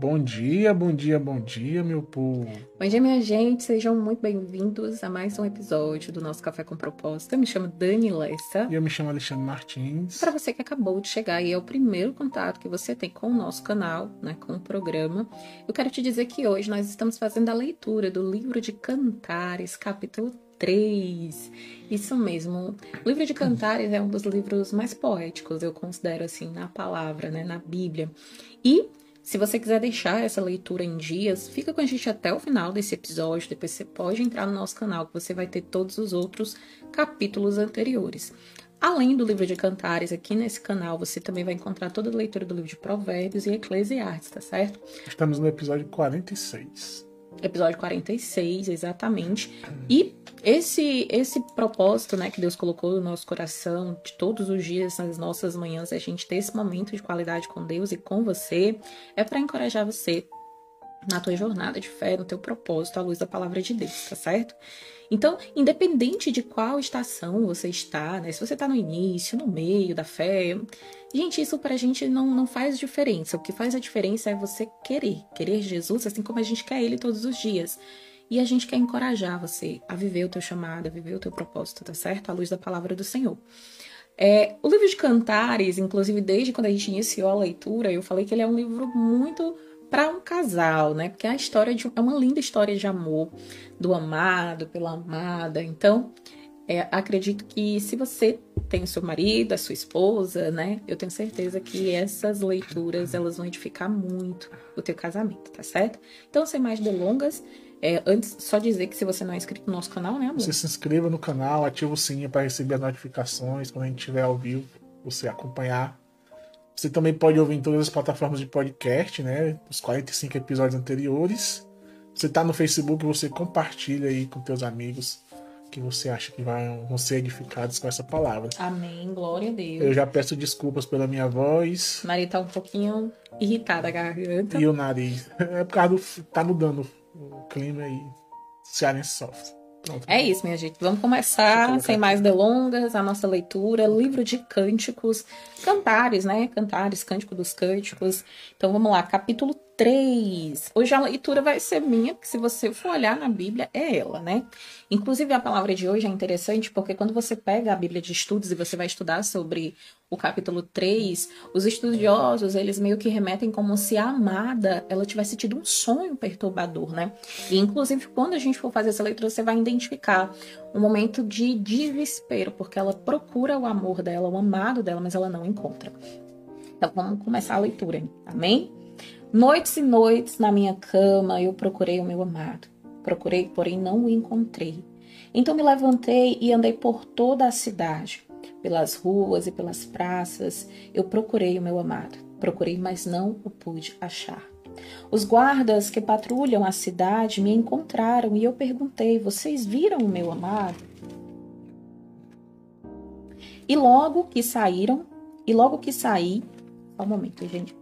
Bom dia, bom dia, bom dia, meu povo. Bom dia, minha gente. Sejam muito bem-vindos a mais um episódio do nosso Café com Proposta. Eu me chamo Dani Lessa. E eu me chamo Alexandre Martins. Para você que acabou de chegar e é o primeiro contato que você tem com o nosso canal, né, com o programa, eu quero te dizer que hoje nós estamos fazendo a leitura do livro de Cantares, capítulo 3. Isso mesmo. O livro de Cantares é um dos livros mais poéticos, eu considero assim, na palavra, né, na Bíblia. E se você quiser deixar essa leitura em dias, fica com a gente até o final desse episódio. Depois você pode entrar no nosso canal, que você vai ter todos os outros capítulos anteriores. Além do livro de Cantares, aqui nesse canal você também vai encontrar toda a leitura do livro de Provérbios e Eclesiastes, tá certo? Estamos no episódio 46 episódio 46, exatamente. E esse esse propósito, né, que Deus colocou no nosso coração de todos os dias nas nossas manhãs, a gente ter esse momento de qualidade com Deus e com você, é para encorajar você na tua jornada de fé, no teu propósito, à luz da palavra de Deus, tá certo? Então, independente de qual estação você está, né? Se você está no início, no meio da fé, gente, isso pra gente não, não faz diferença. O que faz a diferença é você querer, querer Jesus, assim como a gente quer Ele todos os dias. E a gente quer encorajar você a viver o teu chamado, a viver o teu propósito, tá certo? À luz da palavra do Senhor. É, o livro de Cantares, inclusive desde quando a gente iniciou a leitura, eu falei que ele é um livro muito para um casal, né? Porque é a história de, é uma linda história de amor do amado pela amada. Então, é, acredito que se você tem o seu marido, a sua esposa, né? Eu tenho certeza que essas leituras elas vão edificar muito o teu casamento, tá certo? Então, sem mais delongas, é, antes, só dizer que se você não é inscrito no nosso canal, né, amor? Você se inscreva no canal, ativa o sininho para receber as notificações quando a gente estiver ao vivo, você acompanhar você também pode ouvir em todas as plataformas de podcast, né? Os 45 episódios anteriores. Você tá no Facebook, você compartilha aí com teus amigos que você acha que vão ser edificados com essa palavra. Amém, glória a Deus. Eu já peço desculpas pela minha voz. Maria tá um pouquinho irritada a garganta. E o nariz. É por causa do. tá mudando o clima e cearense sofre. Pronto. É isso, minha gente. Vamos começar, sem mais delongas, a nossa leitura, livro de cânticos, cantares, né? Cantares, cântico dos cânticos. Então vamos lá, capítulo 3. Hoje a leitura vai ser minha, porque se você for olhar na Bíblia, é ela, né? Inclusive a palavra de hoje é interessante porque quando você pega a Bíblia de estudos e você vai estudar sobre o capítulo 3, os estudiosos, eles meio que remetem como se a amada, ela tivesse tido um sonho perturbador, né? E inclusive quando a gente for fazer essa leitura, você vai identificar um momento de desespero, porque ela procura o amor dela, o amado dela, mas ela não encontra. Então vamos começar a leitura, amém? Noites e noites na minha cama eu procurei o meu amado. Procurei, porém não o encontrei. Então me levantei e andei por toda a cidade, pelas ruas e pelas praças. Eu procurei o meu amado. Procurei, mas não o pude achar. Os guardas que patrulham a cidade me encontraram e eu perguntei: Vocês viram o meu amado? E logo que saíram, e logo que saí, só um momento, gente.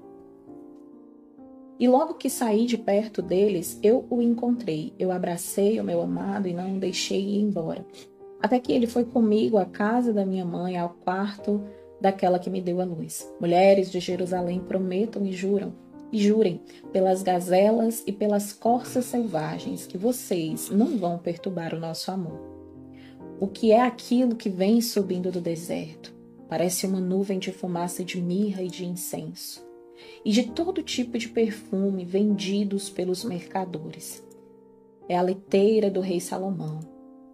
E logo que saí de perto deles, eu o encontrei. Eu abracei o meu amado e não o deixei ir embora. Até que ele foi comigo à casa da minha mãe, ao quarto daquela que me deu a luz. Mulheres de Jerusalém prometam e juram, e jurem pelas gazelas e pelas corças selvagens que vocês não vão perturbar o nosso amor. O que é aquilo que vem subindo do deserto? Parece uma nuvem de fumaça de mirra e de incenso e de todo tipo de perfume vendidos pelos mercadores. É a leiteira do rei Salomão.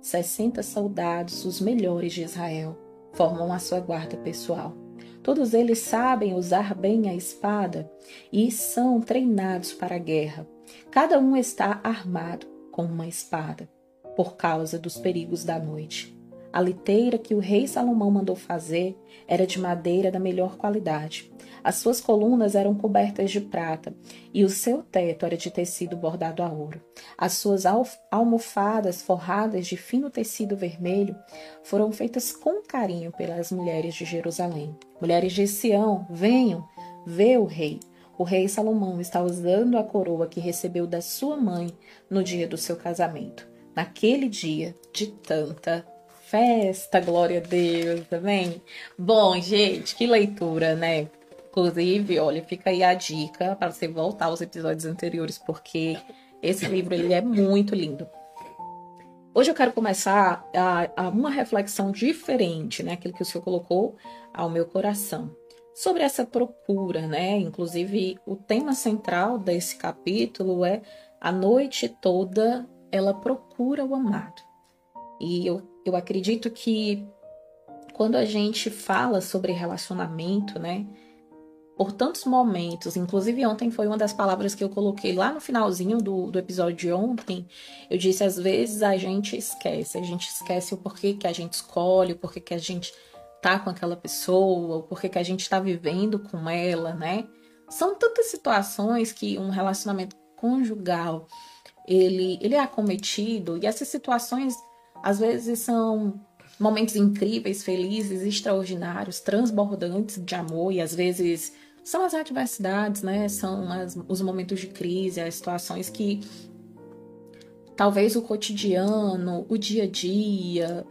Sessenta soldados, os melhores de Israel, formam a sua guarda pessoal. Todos eles sabem usar bem a espada e são treinados para a guerra. Cada um está armado com uma espada, por causa dos perigos da noite. A liteira que o rei Salomão mandou fazer era de madeira da melhor qualidade. As suas colunas eram cobertas de prata e o seu teto era de tecido bordado a ouro. As suas almofadas forradas de fino tecido vermelho foram feitas com carinho pelas mulheres de Jerusalém. Mulheres de Sião, venham, vê o rei. O rei Salomão está usando a coroa que recebeu da sua mãe no dia do seu casamento. Naquele dia de tanta festa, glória a Deus, também. Bom, gente, que leitura, né? Inclusive, olha, fica aí a dica para você voltar aos episódios anteriores, porque esse livro ele é muito lindo. Hoje eu quero começar a, a uma reflexão diferente, né? Aquilo que o Senhor colocou ao meu coração. Sobre essa procura, né? Inclusive, o tema central desse capítulo é a noite toda ela procura o amado. E eu, eu acredito que quando a gente fala sobre relacionamento, né? Por tantos momentos, inclusive ontem foi uma das palavras que eu coloquei lá no finalzinho do, do episódio de ontem. Eu disse: às vezes a gente esquece, a gente esquece o porquê que a gente escolhe, o porquê que a gente tá com aquela pessoa, o porquê que a gente tá vivendo com ela, né? São tantas situações que um relacionamento conjugal ele, ele é acometido e essas situações às vezes são momentos incríveis, felizes, extraordinários, transbordantes de amor e às vezes são as adversidades, né? São as, os momentos de crise, as situações que talvez o cotidiano, o dia a dia,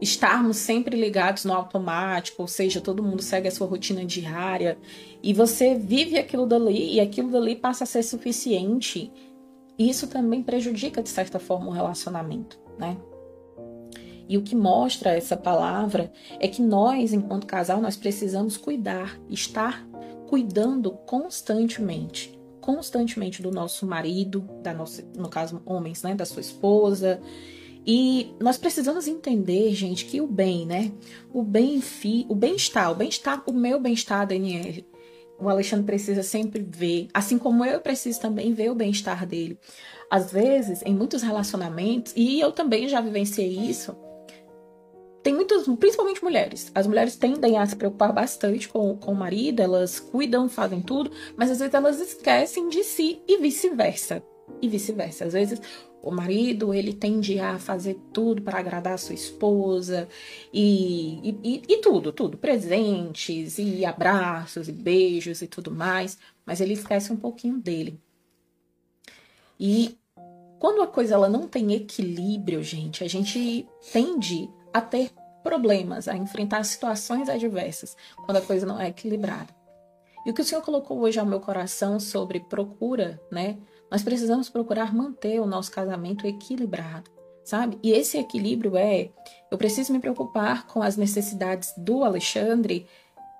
estarmos sempre ligados no automático, ou seja, todo mundo segue a sua rotina diária e você vive aquilo dali e aquilo dali passa a ser suficiente. Isso também prejudica de certa forma o relacionamento, né? E o que mostra essa palavra é que nós, enquanto casal, nós precisamos cuidar, estar cuidando constantemente, constantemente do nosso marido, da nossa, no caso homens, né, da sua esposa. E nós precisamos entender, gente, que o bem, né, o bem o bem-estar, o bem-estar, o meu bem-estar, Daniel, o Alexandre precisa sempre ver, assim como eu preciso também ver o bem-estar dele. Às vezes, em muitos relacionamentos, e eu também já vivenciei isso, tem muitas, principalmente mulheres. As mulheres tendem a se preocupar bastante com, com o marido, elas cuidam, fazem tudo, mas às vezes elas esquecem de si e vice-versa. E vice-versa. Às vezes o marido ele tende a fazer tudo para agradar a sua esposa e, e, e, tudo, tudo, presentes e abraços e beijos e tudo mais, mas ele esquece um pouquinho dele. E quando a coisa ela não tem equilíbrio, gente, a gente tende a ter problemas, a enfrentar situações adversas quando a coisa não é equilibrada. E o que o Senhor colocou hoje ao meu coração sobre procura, né? Nós precisamos procurar manter o nosso casamento equilibrado, sabe? E esse equilíbrio é: eu preciso me preocupar com as necessidades do Alexandre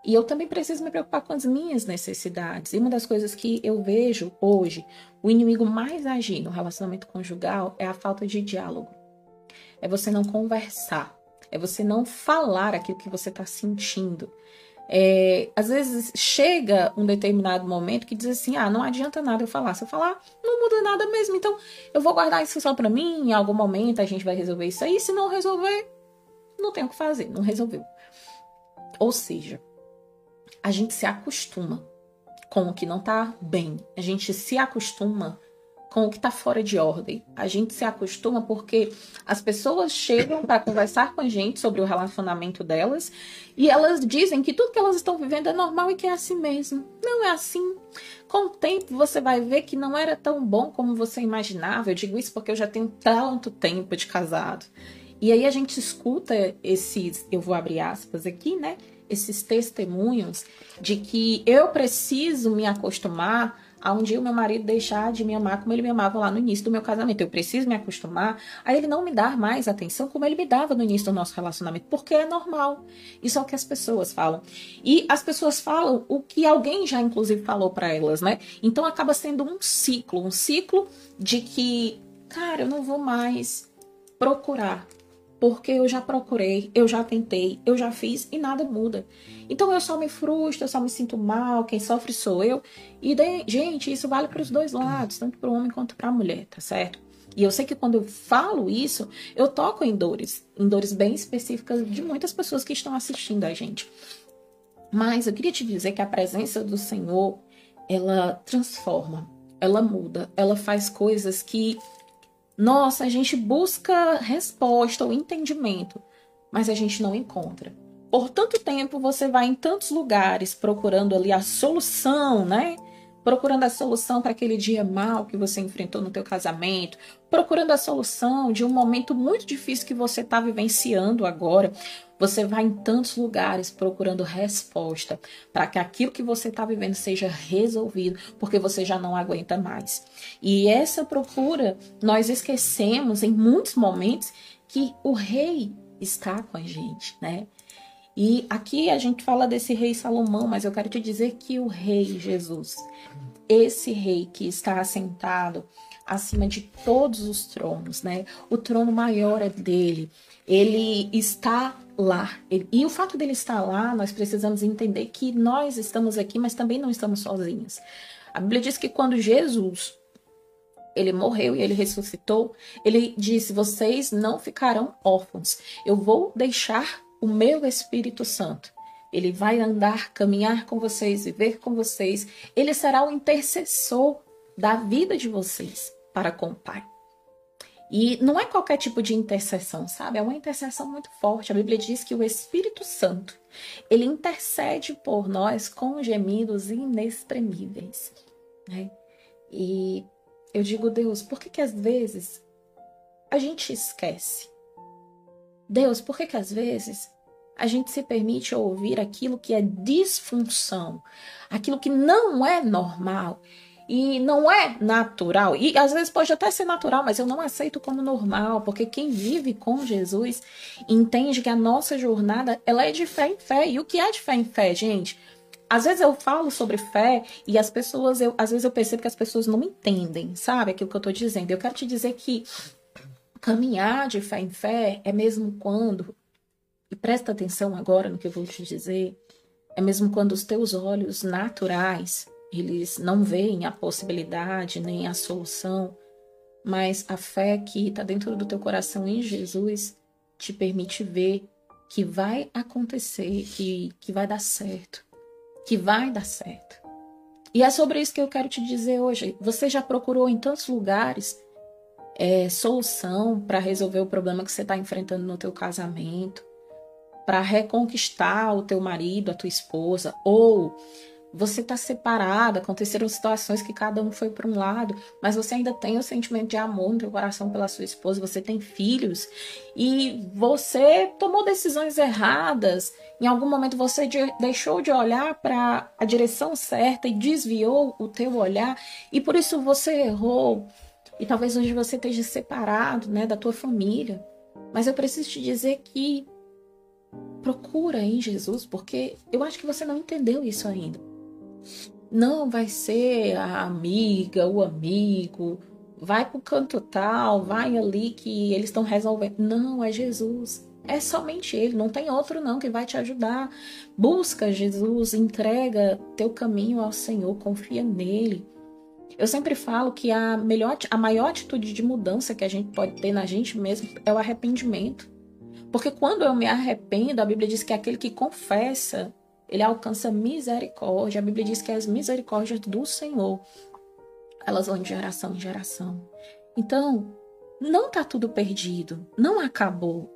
e eu também preciso me preocupar com as minhas necessidades. E uma das coisas que eu vejo hoje, o inimigo mais agir no relacionamento conjugal é a falta de diálogo. É você não conversar. É você não falar aquilo que você está sentindo. É, às vezes chega um determinado momento que diz assim: ah, não adianta nada eu falar. Se eu falar, não muda nada mesmo. Então eu vou guardar isso só para mim. Em algum momento a gente vai resolver isso aí. Se não resolver, não tem o que fazer. Não resolveu. Ou seja, a gente se acostuma com o que não tá bem. A gente se acostuma com o que está fora de ordem. A gente se acostuma porque as pessoas chegam para conversar com a gente sobre o relacionamento delas e elas dizem que tudo que elas estão vivendo é normal e que é assim mesmo. Não é assim. Com o tempo você vai ver que não era tão bom como você imaginava. Eu digo isso porque eu já tenho tanto tempo de casado. E aí a gente escuta esses, eu vou abrir aspas aqui, né? Esses testemunhos de que eu preciso me acostumar a um dia o meu marido deixar de me amar como ele me amava lá no início do meu casamento. Eu preciso me acostumar a ele não me dar mais atenção como ele me dava no início do nosso relacionamento, porque é normal. Isso é o que as pessoas falam. E as pessoas falam o que alguém já inclusive falou para elas, né? Então acaba sendo um ciclo, um ciclo de que, cara, eu não vou mais procurar porque eu já procurei, eu já tentei, eu já fiz e nada muda. Então eu só me frustro, eu só me sinto mal, quem sofre sou eu. E, de, gente, isso vale para os dois lados, tanto para o homem quanto para a mulher, tá certo? E eu sei que quando eu falo isso, eu toco em dores, em dores bem específicas de muitas pessoas que estão assistindo a gente. Mas eu queria te dizer que a presença do Senhor, ela transforma, ela muda, ela faz coisas que nossa, a gente busca resposta ou entendimento, mas a gente não encontra. Por tanto tempo você vai em tantos lugares procurando ali a solução, né? Procurando a solução para aquele dia mal que você enfrentou no teu casamento, procurando a solução de um momento muito difícil que você está vivenciando agora. Você vai em tantos lugares procurando resposta para que aquilo que você está vivendo seja resolvido, porque você já não aguenta mais. E essa procura, nós esquecemos em muitos momentos que o rei está com a gente, né? E aqui a gente fala desse rei Salomão, mas eu quero te dizer que o rei Jesus, esse rei que está assentado acima de todos os tronos, né? O trono maior é dele. Ele está lá. E o fato dele estar lá, nós precisamos entender que nós estamos aqui, mas também não estamos sozinhos. A Bíblia diz que quando Jesus ele morreu e ele ressuscitou, ele disse: "Vocês não ficarão órfãos. Eu vou deixar o meu Espírito Santo. Ele vai andar, caminhar com vocês, viver com vocês. Ele será o intercessor da vida de vocês para com o Pai. E não é qualquer tipo de intercessão, sabe? É uma intercessão muito forte. A Bíblia diz que o Espírito Santo, ele intercede por nós com gemidos inexprimíveis, né? E eu digo, Deus, por que que às vezes a gente esquece Deus, por que que às vezes a gente se permite ouvir aquilo que é disfunção, aquilo que não é normal e não é natural. E às vezes pode até ser natural, mas eu não aceito como normal, porque quem vive com Jesus entende que a nossa jornada ela é de fé em fé. E o que é de fé em fé, gente? Às vezes eu falo sobre fé e as pessoas, eu, às vezes eu percebo que as pessoas não entendem, sabe? Aquilo que eu tô dizendo. Eu quero te dizer que Caminhar de fé em fé é mesmo quando, e presta atenção agora no que eu vou te dizer, é mesmo quando os teus olhos naturais, eles não veem a possibilidade nem a solução, mas a fé que está dentro do teu coração em Jesus te permite ver que vai acontecer, que, que vai dar certo, que vai dar certo. E é sobre isso que eu quero te dizer hoje. Você já procurou em tantos lugares é, solução para resolver o problema que você está enfrentando no teu casamento, para reconquistar o teu marido, a tua esposa, ou você está separado, aconteceram situações que cada um foi para um lado, mas você ainda tem o sentimento de amor no teu coração pela sua esposa, você tem filhos e você tomou decisões erradas. Em algum momento você de, deixou de olhar para a direção certa e desviou o teu olhar e por isso você errou. E talvez hoje você esteja separado, né, da tua família. Mas eu preciso te dizer que procura em Jesus, porque eu acho que você não entendeu isso ainda. Não vai ser a amiga, o amigo, vai pro canto tal, vai ali que eles estão resolvendo. Não, é Jesus. É somente ele, não tem outro não que vai te ajudar. Busca Jesus, entrega teu caminho ao Senhor, confia nele. Eu sempre falo que a, melhor, a maior atitude de mudança que a gente pode ter na gente mesmo é o arrependimento. Porque quando eu me arrependo, a Bíblia diz que aquele que confessa, ele alcança misericórdia. A Bíblia diz que as misericórdias do Senhor, elas vão de geração em geração. Então, não está tudo perdido, não acabou.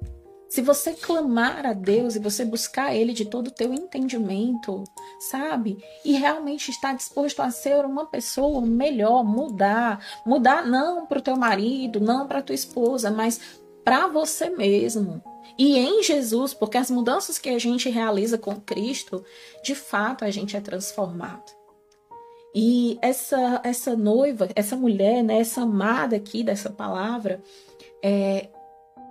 Se você clamar a Deus e você buscar Ele de todo o teu entendimento, sabe? E realmente estar disposto a ser uma pessoa melhor, mudar. Mudar não para o teu marido, não para tua esposa, mas para você mesmo. E em Jesus, porque as mudanças que a gente realiza com Cristo, de fato a gente é transformado. E essa essa noiva, essa mulher, né, essa amada aqui dessa palavra, é,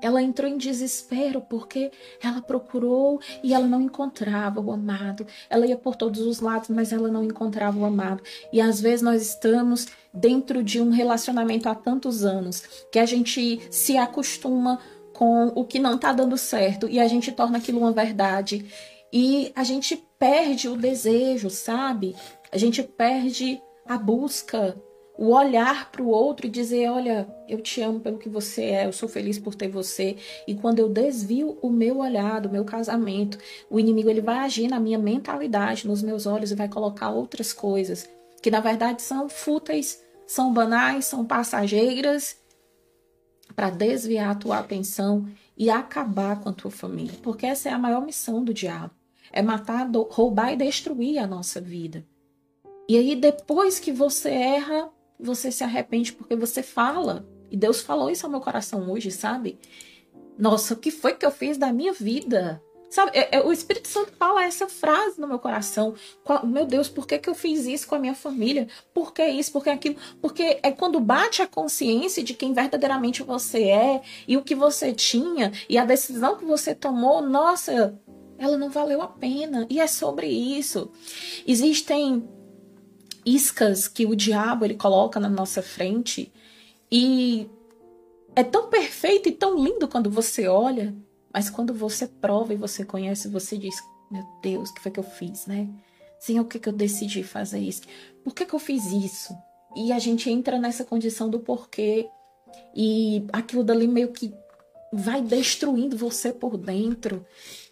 ela entrou em desespero porque ela procurou e ela não encontrava o amado. Ela ia por todos os lados, mas ela não encontrava o amado. E às vezes nós estamos dentro de um relacionamento há tantos anos que a gente se acostuma com o que não está dando certo e a gente torna aquilo uma verdade. E a gente perde o desejo, sabe? A gente perde a busca o olhar para o outro e dizer: Olha, eu te amo pelo que você é, eu sou feliz por ter você. E quando eu desvio o meu olhar do meu casamento, o inimigo ele vai agir na minha mentalidade, nos meus olhos e vai colocar outras coisas que na verdade são fúteis, são banais, são passageiras para desviar a tua atenção e acabar com a tua família. Porque essa é a maior missão do diabo: é matar, roubar e destruir a nossa vida. E aí, depois que você erra, você se arrepende porque você fala. E Deus falou isso ao meu coração hoje, sabe? Nossa, o que foi que eu fiz da minha vida? Sabe, é, é, o Espírito Santo fala essa frase no meu coração. Meu Deus, por que, que eu fiz isso com a minha família? Por que isso? Por que aquilo? Porque é quando bate a consciência de quem verdadeiramente você é e o que você tinha e a decisão que você tomou, nossa, ela não valeu a pena. E é sobre isso. Existem iscas que o diabo ele coloca na nossa frente e é tão perfeito e tão lindo quando você olha mas quando você prova e você conhece, você diz: Meu Deus, o que foi que eu fiz, né? Senhor, o que, que eu decidi fazer isso? Por que, que eu fiz isso? E a gente entra nessa condição do porquê. E aquilo dali meio que vai destruindo você por dentro.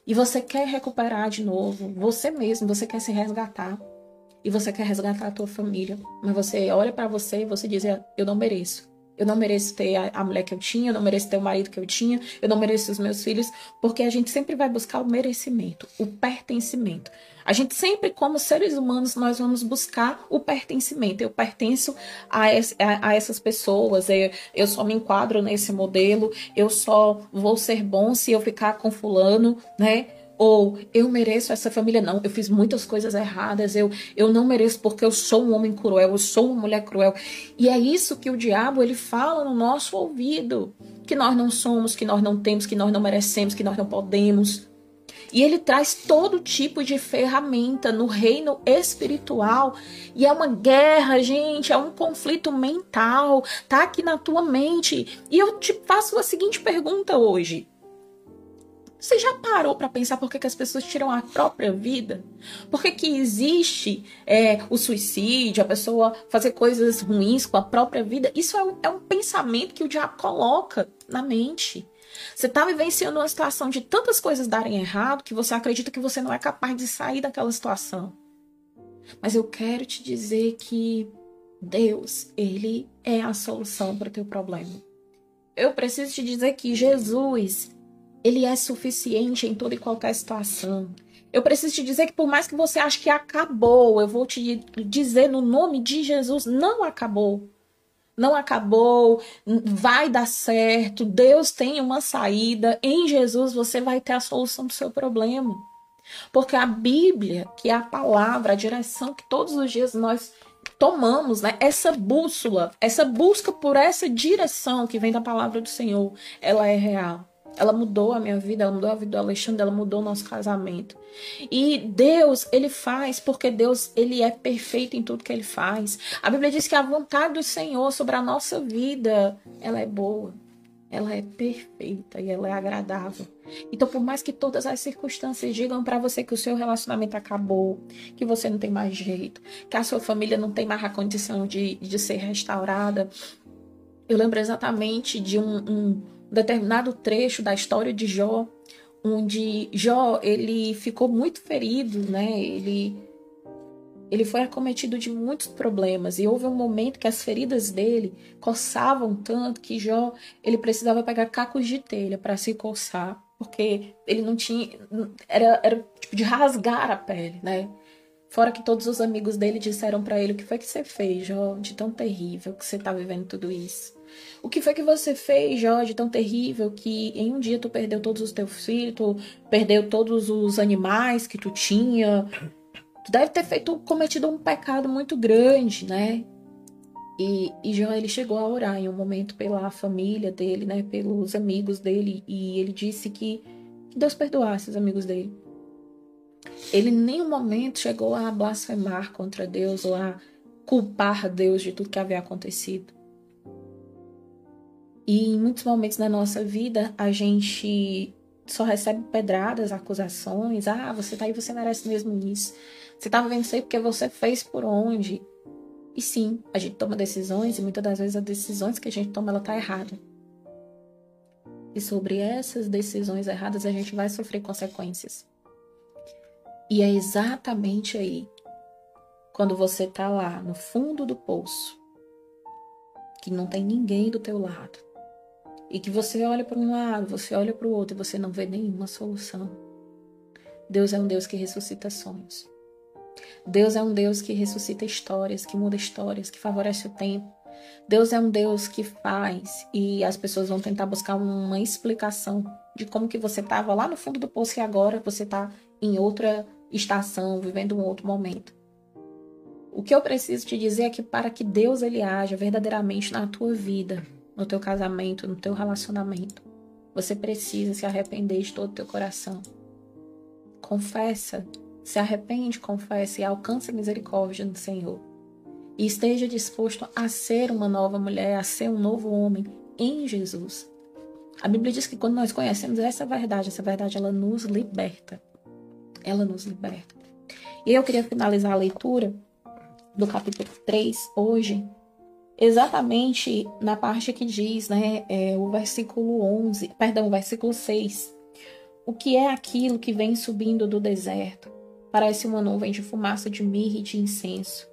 E você quer recuperar de novo. Você mesmo, você quer se resgatar. E você quer resgatar a tua família. Mas você olha para você e você diz: Eu não mereço. Eu não mereço ter a, mulher que eu tinha, eu não mereço ter o marido que eu tinha, eu não mereço os meus filhos, porque a gente sempre vai buscar o merecimento, o pertencimento. A gente sempre, como seres humanos, nós vamos buscar o pertencimento. Eu pertenço a, es, a, a essas pessoas, eu, eu só me enquadro nesse modelo, eu só vou ser bom se eu ficar com fulano, né? Ou eu mereço essa família. Não, eu fiz muitas coisas erradas, eu, eu não mereço porque eu sou um homem cruel, eu sou uma mulher cruel. E é isso que o diabo ele fala no nosso ouvido: que nós não somos, que nós não temos, que nós não merecemos, que nós não podemos. E ele traz todo tipo de ferramenta no reino espiritual. E é uma guerra, gente, é um conflito mental, tá aqui na tua mente. E eu te faço a seguinte pergunta hoje: você já parou para pensar por que, que, as pessoas tiram a própria vida? Por que, que existe é, o suicídio, a pessoa fazer coisas ruins com a própria vida? Isso é um, é um pensamento que o diabo coloca na mente. Você está vivenciando uma situação de tantas coisas darem errado que você acredita que você não é capaz de sair daquela situação. Mas eu quero te dizer que Deus, Ele é a solução para o teu problema. Eu preciso te dizer que Jesus, ele é suficiente em toda e qualquer situação. Eu preciso te dizer que por mais que você ache que acabou, eu vou te dizer no nome de Jesus, não acabou. Não acabou, vai dar certo, Deus tem uma saída. Em Jesus você vai ter a solução do seu problema. Porque a Bíblia, que é a palavra, a direção que todos os dias nós tomamos, né? Essa bússola, essa busca por essa direção que vem da palavra do Senhor, ela é real. Ela mudou a minha vida, ela mudou a vida do Alexandre, ela mudou o nosso casamento. E Deus, ele faz porque Deus, ele é perfeito em tudo que ele faz. A Bíblia diz que a vontade do Senhor sobre a nossa vida, ela é boa. Ela é perfeita e ela é agradável. Então, por mais que todas as circunstâncias digam para você que o seu relacionamento acabou, que você não tem mais jeito, que a sua família não tem mais a condição de, de ser restaurada, eu lembro exatamente de um, um determinado trecho da história de Jó, onde Jó ele ficou muito ferido, né? Ele ele foi acometido de muitos problemas e houve um momento que as feridas dele coçavam tanto que Jó ele precisava pegar cacos de telha para se coçar, porque ele não tinha era, era tipo de rasgar a pele, né? Fora que todos os amigos dele disseram para ele o que foi que você fez, Jó, de tão terrível que você tá vivendo tudo isso. O que foi que você fez, Jorge, tão terrível que em um dia tu perdeu todos os teus filhos, tu perdeu todos os animais que tu tinha? Tu deve ter feito, cometido um pecado muito grande, né? E, e Jó, ele chegou a orar em um momento pela família dele, né? Pelos amigos dele. E ele disse que, que Deus perdoasse os amigos dele. Ele em nenhum momento chegou a blasfemar contra Deus ou a culpar Deus de tudo que havia acontecido. E em muitos momentos da nossa vida, a gente só recebe pedradas, acusações. Ah, você tá aí, você merece mesmo isso. Você tá vivendo isso aí porque você fez por onde. E sim, a gente toma decisões e muitas das vezes as decisões que a gente toma, ela tá errada. E sobre essas decisões erradas a gente vai sofrer consequências. E é exatamente aí, quando você tá lá no fundo do poço, que não tem ninguém do teu lado, e que você olha para um lado, você olha para o outro e você não vê nenhuma solução. Deus é um Deus que ressuscita sonhos. Deus é um Deus que ressuscita histórias, que muda histórias, que favorece o tempo. Deus é um Deus que faz e as pessoas vão tentar buscar uma explicação de como que você estava lá no fundo do poço e agora você está em outra estação, vivendo um outro momento. O que eu preciso te dizer é que para que Deus ele haja verdadeiramente na tua vida, no teu casamento, no teu relacionamento, você precisa se arrepender de todo o teu coração. Confessa, se arrepende, confessa e alcança a misericórdia do Senhor. E esteja disposto a ser uma nova mulher, a ser um novo homem em Jesus. A Bíblia diz que quando nós conhecemos essa verdade, essa verdade ela nos liberta. Ela nos liberta. E eu queria finalizar a leitura do capítulo 3 hoje, exatamente na parte que diz, né, é, o versículo 11, perdão, o versículo 6. O que é aquilo que vem subindo do deserto? Parece uma nuvem de fumaça de mirra e de incenso,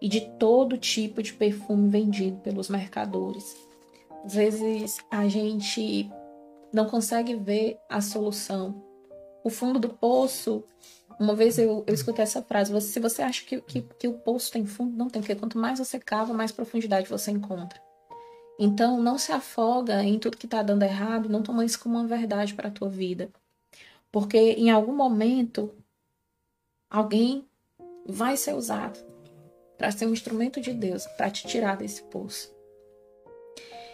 e de todo tipo de perfume vendido pelos mercadores. Às vezes a gente não consegue ver a solução. O fundo do poço, uma vez eu, eu escutei essa frase: se você acha que, que, que o poço tem fundo, não tem, porque quanto mais você cava, mais profundidade você encontra. Então, não se afoga em tudo que está dando errado, não toma isso como uma verdade para a tua vida. Porque em algum momento, alguém vai ser usado para ser um instrumento de Deus para te tirar desse poço.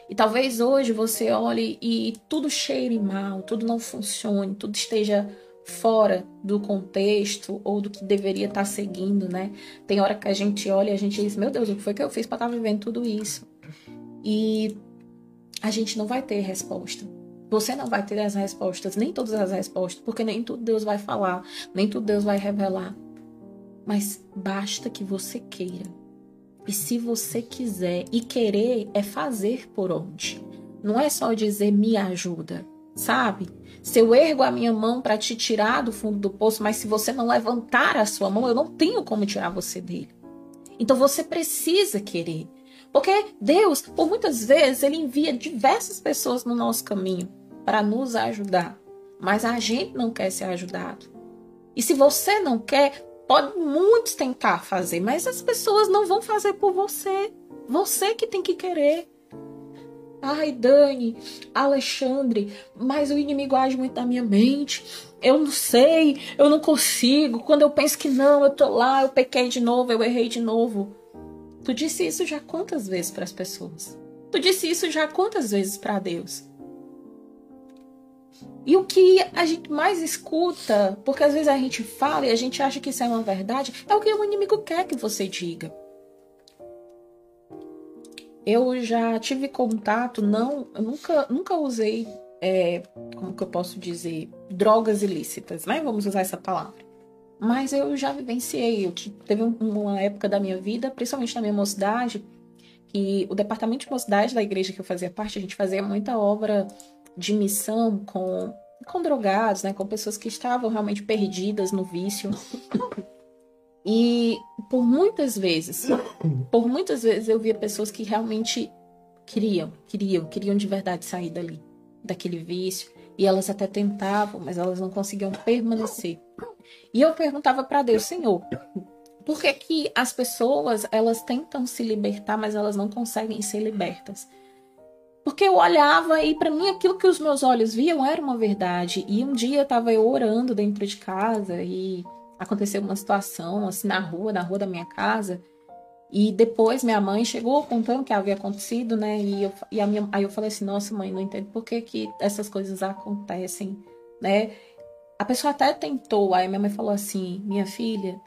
E talvez hoje você olhe e tudo cheire mal, tudo não funcione, tudo esteja fora do contexto ou do que deveria estar seguindo, né? Tem hora que a gente olha e a gente diz: Meu Deus, o que foi que eu fiz para estar vivendo tudo isso? E a gente não vai ter resposta. Você não vai ter as respostas, nem todas as respostas, porque nem tudo Deus vai falar, nem tudo Deus vai revelar. Mas basta que você queira. E se você quiser e querer, é fazer por onde. Não é só dizer me ajuda, sabe? Se eu ergo a minha mão para te tirar do fundo do poço, mas se você não levantar a sua mão, eu não tenho como tirar você dele. Então você precisa querer. Porque Deus, por muitas vezes, ele envia diversas pessoas no nosso caminho para nos ajudar, mas a gente não quer ser ajudado. E se você não quer, Pode muitos tentar fazer, mas as pessoas não vão fazer por você. Você que tem que querer. Ai, Dani, Alexandre, mas o inimigo age muito na minha mente. Eu não sei, eu não consigo. Quando eu penso que não, eu tô lá, eu pequei de novo, eu errei de novo. Tu disse isso já quantas vezes para as pessoas? Tu disse isso já quantas vezes para Deus? E o que a gente mais escuta, porque às vezes a gente fala e a gente acha que isso é uma verdade, é o que o inimigo quer que você diga. Eu já tive contato, não, eu nunca, nunca usei, é, como que eu posso dizer, drogas ilícitas, né? Vamos usar essa palavra. Mas eu já vivenciei, eu teve uma época da minha vida, principalmente na minha mocidade, que o departamento de mocidade da igreja que eu fazia parte, a gente fazia muita obra de missão com, com drogados, né, com pessoas que estavam realmente perdidas no vício. E por muitas vezes, por muitas vezes eu via pessoas que realmente queriam, queriam, queriam de verdade sair dali, daquele vício, e elas até tentavam, mas elas não conseguiam permanecer. E eu perguntava para Deus, Senhor, por que que as pessoas, elas tentam se libertar, mas elas não conseguem ser libertas? Porque eu olhava e para mim aquilo que os meus olhos viam era uma verdade. E um dia estava eu orando dentro de casa e aconteceu uma situação assim na rua, na rua da minha casa. E depois minha mãe chegou contando o que havia acontecido, né? E, eu, e a minha, aí eu falei assim: Nossa, mãe, não entendo por que, que essas coisas acontecem, né? A pessoa até tentou, aí minha mãe falou assim: Minha filha,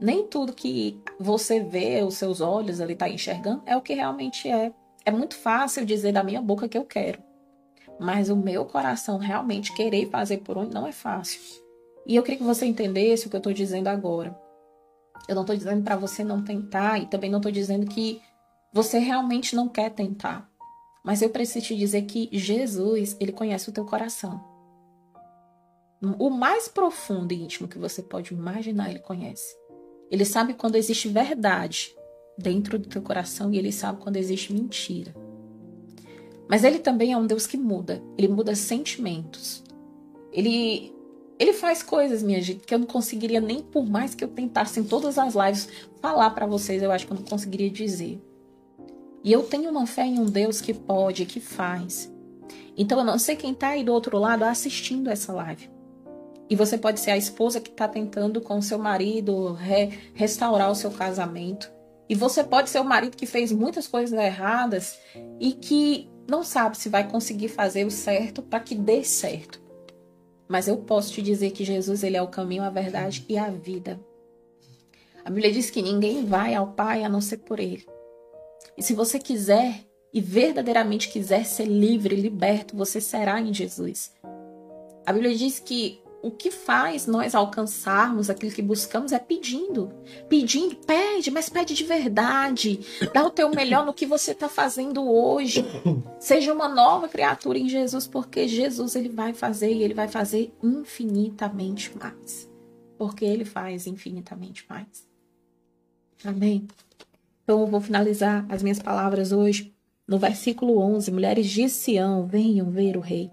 nem tudo que você vê, os seus olhos ali tá enxergando, é o que realmente é. É muito fácil dizer da minha boca que eu quero, mas o meu coração realmente querer fazer por onde não é fácil. E eu queria que você entendesse o que eu estou dizendo agora. Eu não estou dizendo para você não tentar e também não estou dizendo que você realmente não quer tentar. Mas eu preciso te dizer que Jesus, ele conhece o teu coração. O mais profundo e íntimo que você pode imaginar, ele conhece. Ele sabe quando existe verdade dentro do teu coração e ele sabe quando existe mentira. Mas ele também é um Deus que muda, ele muda sentimentos. Ele Ele faz coisas, minha gente, que eu não conseguiria nem por mais que eu tentasse em todas as lives falar para vocês, eu acho que eu não conseguiria dizer. E eu tenho uma fé em um Deus que pode, que faz. Então eu não sei quem tá aí do outro lado assistindo essa live. E você pode ser a esposa que está tentando com seu marido re restaurar o seu casamento. E você pode ser o marido que fez muitas coisas erradas e que não sabe se vai conseguir fazer o certo para que dê certo. Mas eu posso te dizer que Jesus ele é o caminho, a verdade e a vida. A Bíblia diz que ninguém vai ao Pai a não ser por ele. E se você quiser e verdadeiramente quiser ser livre, liberto, você será em Jesus. A Bíblia diz que o que faz nós alcançarmos aquilo que buscamos é pedindo. Pedindo, pede, mas pede de verdade. Dá o teu melhor no que você está fazendo hoje. Seja uma nova criatura em Jesus, porque Jesus ele vai fazer e ele vai fazer infinitamente mais. Porque ele faz infinitamente mais. Amém? Então eu vou finalizar as minhas palavras hoje no versículo 11. Mulheres de Sião, venham ver o rei.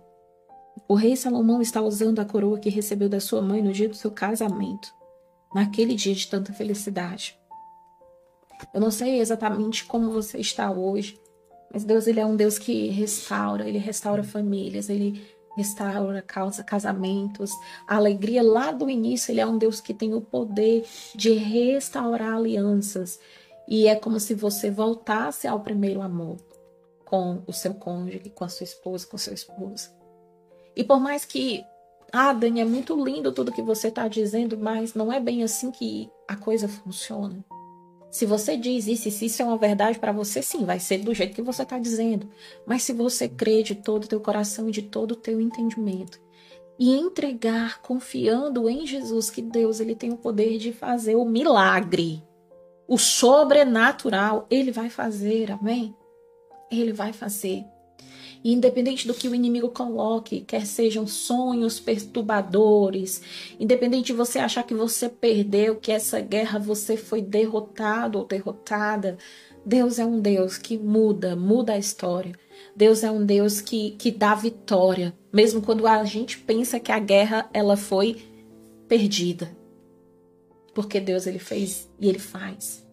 O rei Salomão está usando a coroa que recebeu da sua mãe no dia do seu casamento, naquele dia de tanta felicidade. Eu não sei exatamente como você está hoje, mas Deus ele é um Deus que restaura, ele restaura famílias, ele restaura causa casamentos, a alegria lá do início, ele é um Deus que tem o poder de restaurar alianças. E é como se você voltasse ao primeiro amor com o seu cônjuge, com a sua esposa, com o seu esposo. E por mais que, ah, Dani, é muito lindo tudo que você está dizendo, mas não é bem assim que a coisa funciona. Se você diz isso, se isso é uma verdade para você, sim, vai ser do jeito que você está dizendo. Mas se você crê de todo o teu coração e de todo o teu entendimento, e entregar confiando em Jesus que Deus ele tem o poder de fazer o milagre, o sobrenatural, ele vai fazer, amém? Ele vai fazer. E independente do que o inimigo coloque, quer sejam sonhos perturbadores, independente de você achar que você perdeu, que essa guerra você foi derrotado ou derrotada, Deus é um Deus que muda, muda a história. Deus é um Deus que, que dá vitória, mesmo quando a gente pensa que a guerra ela foi perdida. Porque Deus ele fez e ele faz.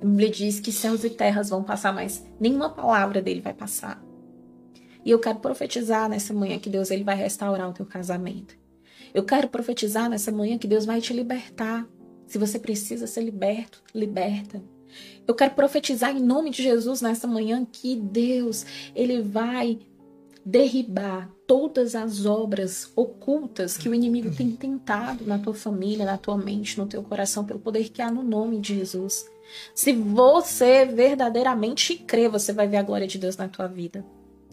A Bíblia diz que céus e terras vão passar, mas nenhuma palavra dele vai passar. E eu quero profetizar nessa manhã que Deus ele vai restaurar o teu casamento. Eu quero profetizar nessa manhã que Deus vai te libertar. Se você precisa ser liberto, liberta. Eu quero profetizar em nome de Jesus nessa manhã que Deus, ele vai derribar todas as obras ocultas que o inimigo tem tentado na tua família, na tua mente, no teu coração, pelo poder que há no nome de Jesus. Se você verdadeiramente crê, você vai ver a glória de Deus na tua vida.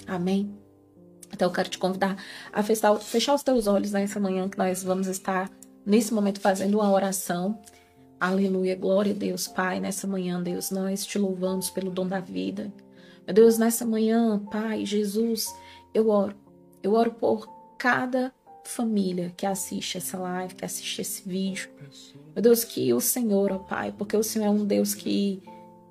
Amém? Então eu quero te convidar a fechar, fechar os teus olhos nessa manhã que nós vamos estar nesse momento fazendo uma oração. Aleluia, glória a Deus, Pai, nessa manhã, Deus, nós te louvamos pelo dom da vida. Meu Deus, nessa manhã, Pai, Jesus, eu oro. Eu oro por cada família que assiste essa live, que assiste esse vídeo. Meu Deus, que o Senhor, ó Pai, porque o Senhor é um Deus que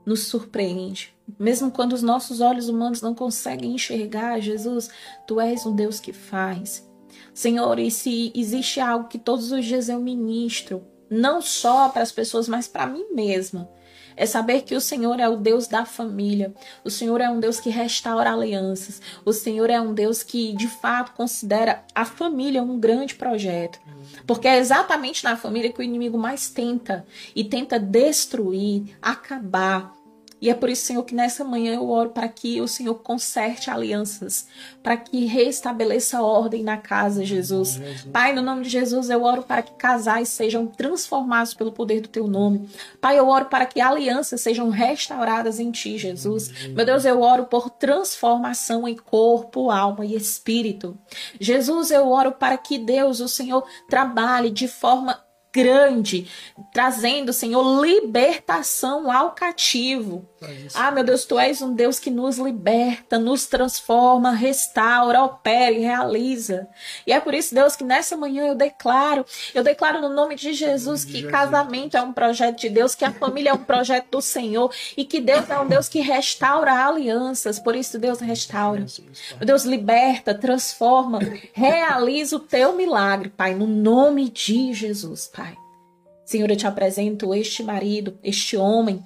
nos surpreende. Mesmo quando os nossos olhos humanos não conseguem enxergar, Jesus, tu és um Deus que faz. Senhor, e se existe algo que todos os dias eu ministro, não só para as pessoas, mas para mim mesma, é saber que o Senhor é o Deus da família. O Senhor é um Deus que restaura alianças. O Senhor é um Deus que, de fato, considera a família um grande projeto. Porque é exatamente na família que o inimigo mais tenta e tenta destruir, acabar, e é por isso, Senhor, que nessa manhã eu oro para que o Senhor conserte alianças, para que restabeleça ordem na casa, Jesus. Jesus. Pai, no nome de Jesus, eu oro para que casais sejam transformados pelo poder do teu nome. Pai, eu oro para que alianças sejam restauradas em ti, Jesus. Meu Deus, eu oro por transformação em corpo, alma e espírito. Jesus, eu oro para que Deus, o Senhor, trabalhe de forma grande, trazendo, Senhor, libertação ao cativo. Ah, meu Deus, tu és um Deus que nos liberta, nos transforma, restaura, opera e realiza. E é por isso, Deus, que nessa manhã eu declaro, eu declaro no nome de Jesus que casamento é um projeto de Deus, que a família é um projeto do Senhor e que Deus é um Deus que restaura alianças. Por isso, Deus restaura. Deus liberta, transforma, realiza o teu milagre, Pai, no nome de Jesus, Pai. Senhor, eu te apresento este marido, este homem,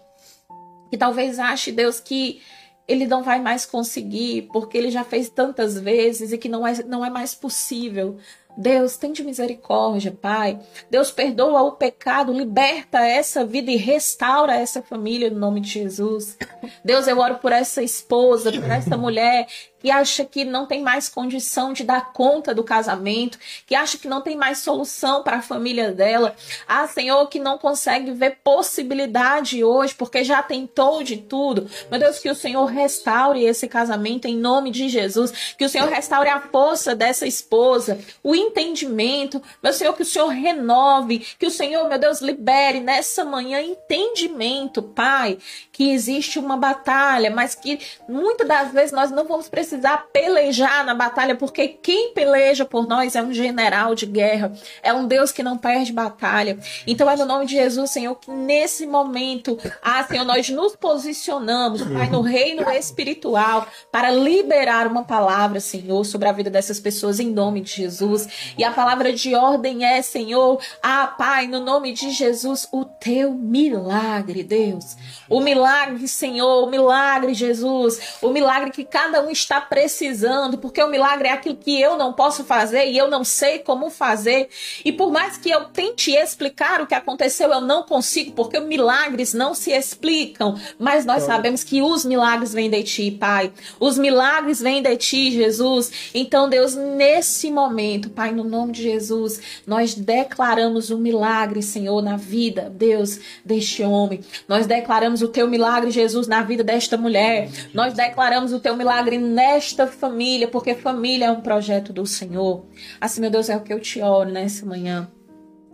que talvez ache, Deus, que ele não vai mais conseguir, porque ele já fez tantas vezes e que não é, não é mais possível. Deus, tem de misericórdia, Pai. Deus, perdoa o pecado, liberta essa vida e restaura essa família no nome de Jesus. Deus, eu oro por essa esposa, por essa mulher que acha que não tem mais condição de dar conta do casamento, que acha que não tem mais solução para a família dela. Ah, Senhor, que não consegue ver possibilidade hoje, porque já tentou de tudo. Meu Deus, que o Senhor restaure esse casamento em nome de Jesus, que o Senhor restaure a força dessa esposa, o entendimento. Meu Senhor, que o Senhor renove, que o Senhor, meu Deus, libere nessa manhã entendimento, Pai, que existe uma batalha, mas que muitas das vezes nós não vamos precisar precisar pelejar na batalha, porque quem peleja por nós é um general de guerra, é um Deus que não perde batalha. Então é no nome de Jesus, Senhor, que nesse momento, ah, Senhor, nós nos posicionamos, Pai, no reino espiritual para liberar uma palavra, Senhor, sobre a vida dessas pessoas em nome de Jesus. E a palavra de ordem é, Senhor, ah, Pai, no nome de Jesus, o teu milagre, Deus. O milagre, Senhor, o milagre, Jesus, o milagre que cada um está precisando, porque o milagre é aquilo que eu não posso fazer e eu não sei como fazer. E por mais que eu tente explicar o que aconteceu, eu não consigo, porque milagres não se explicam. Mas nós sabemos que os milagres vêm de ti, Pai. Os milagres vêm de ti, Jesus. Então, Deus, nesse momento, Pai, no nome de Jesus, nós declaramos o milagre, Senhor, na vida, Deus, deste homem. Nós declaramos o teu milagre, Jesus, na vida desta mulher. Nós declaramos o teu milagre nesta esta família, porque família é um projeto do Senhor. Assim, meu Deus, é o que eu te oro nessa manhã.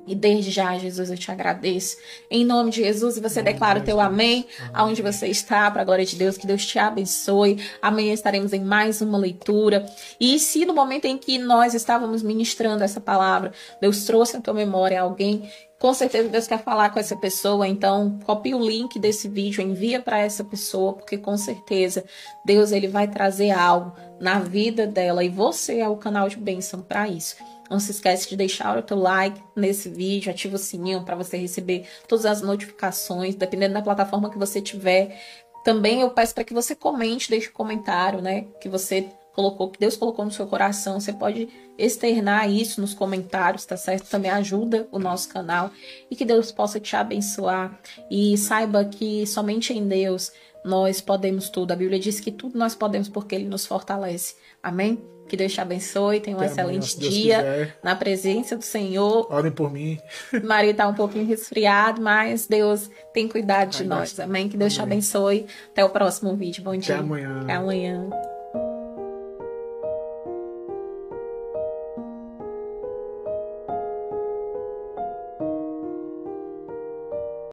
E desde já, Jesus, eu te agradeço. Em nome de Jesus, e você declara o teu amém, aonde você está, para a glória de Deus, que Deus te abençoe. Amanhã estaremos em mais uma leitura. E se no momento em que nós estávamos ministrando essa palavra, Deus trouxe à tua memória alguém com certeza Deus quer falar com essa pessoa, então copie o link desse vídeo, envia para essa pessoa, porque com certeza Deus ele vai trazer algo na vida dela e você é o canal de bênção para isso. Não se esquece de deixar o teu like nesse vídeo, ativa o sininho para você receber todas as notificações, dependendo da plataforma que você tiver. Também eu peço para que você comente, deixe um comentário, né, que você colocou, que Deus colocou no seu coração. Você pode externar isso nos comentários, tá certo? Também ajuda o nosso canal e que Deus possa te abençoar e saiba que somente em Deus nós podemos tudo. A Bíblia diz que tudo nós podemos porque ele nos fortalece. Amém? Que Deus te abençoe, tenha um Até excelente amanhã, dia na presença do Senhor. Orem por mim. Maria está um pouquinho resfriado, mas Deus tem cuidado de Ai, nós. Amém? Que Deus Amém. te abençoe. Até o próximo vídeo. Bom dia. Até amanhã. Até amanhã.